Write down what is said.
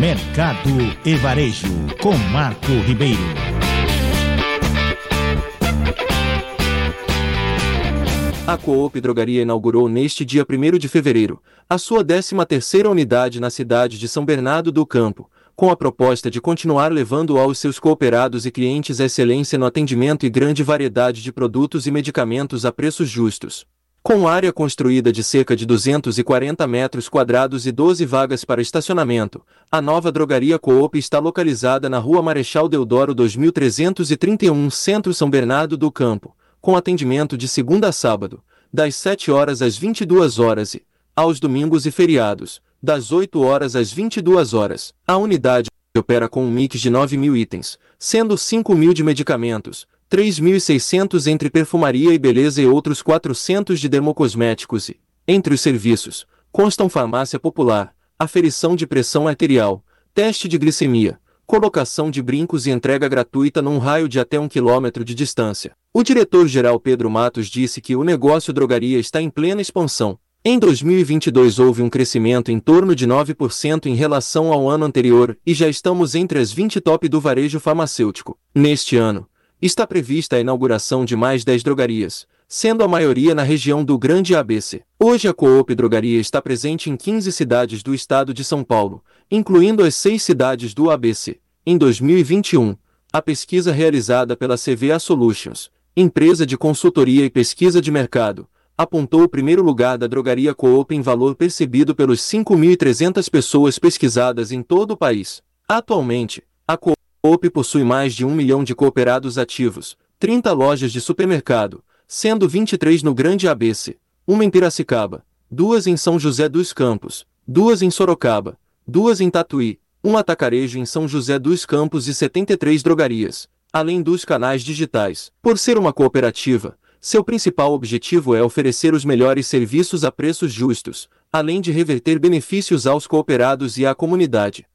Mercado e Varejo, com Marco Ribeiro. A Coop Drogaria inaugurou neste dia 1 de fevereiro a sua 13ª unidade na cidade de São Bernardo do Campo, com a proposta de continuar levando aos seus cooperados e clientes excelência no atendimento e grande variedade de produtos e medicamentos a preços justos. Com área construída de cerca de 240 metros quadrados e 12 vagas para estacionamento, a nova drogaria Coop está localizada na Rua Marechal Deodoro 2331, Centro São Bernardo do Campo, com atendimento de segunda a sábado, das 7 horas às 22 horas e, aos domingos e feriados, das 8 horas às 22 horas. A unidade opera com um mix de 9 mil itens, sendo 5 mil de medicamentos, 3.600 entre perfumaria e beleza e outros 400 de dermocosméticos e, entre os serviços, constam farmácia popular, aferição de pressão arterial, teste de glicemia, colocação de brincos e entrega gratuita num raio de até um quilômetro de distância. O diretor-geral Pedro Matos disse que o negócio drogaria está em plena expansão. Em 2022 houve um crescimento em torno de 9% em relação ao ano anterior e já estamos entre as 20 top do varejo farmacêutico. Neste ano, está prevista a inauguração de mais 10 drogarias, sendo a maioria na região do Grande ABC. Hoje a Coop Drogaria está presente em 15 cidades do estado de São Paulo, incluindo as seis cidades do ABC. Em 2021, a pesquisa realizada pela CVA Solutions, empresa de consultoria e pesquisa de mercado, apontou o primeiro lugar da drogaria Coop em valor percebido pelos 5.300 pessoas pesquisadas em todo o país. Atualmente, a Coop Coop possui mais de um milhão de cooperados ativos, 30 lojas de supermercado, sendo 23 no Grande ABC, uma em Piracicaba, duas em São José dos Campos, duas em Sorocaba, duas em Tatuí, um atacarejo em São José dos Campos e 73 drogarias, além dos canais digitais. Por ser uma cooperativa, seu principal objetivo é oferecer os melhores serviços a preços justos, além de reverter benefícios aos cooperados e à comunidade.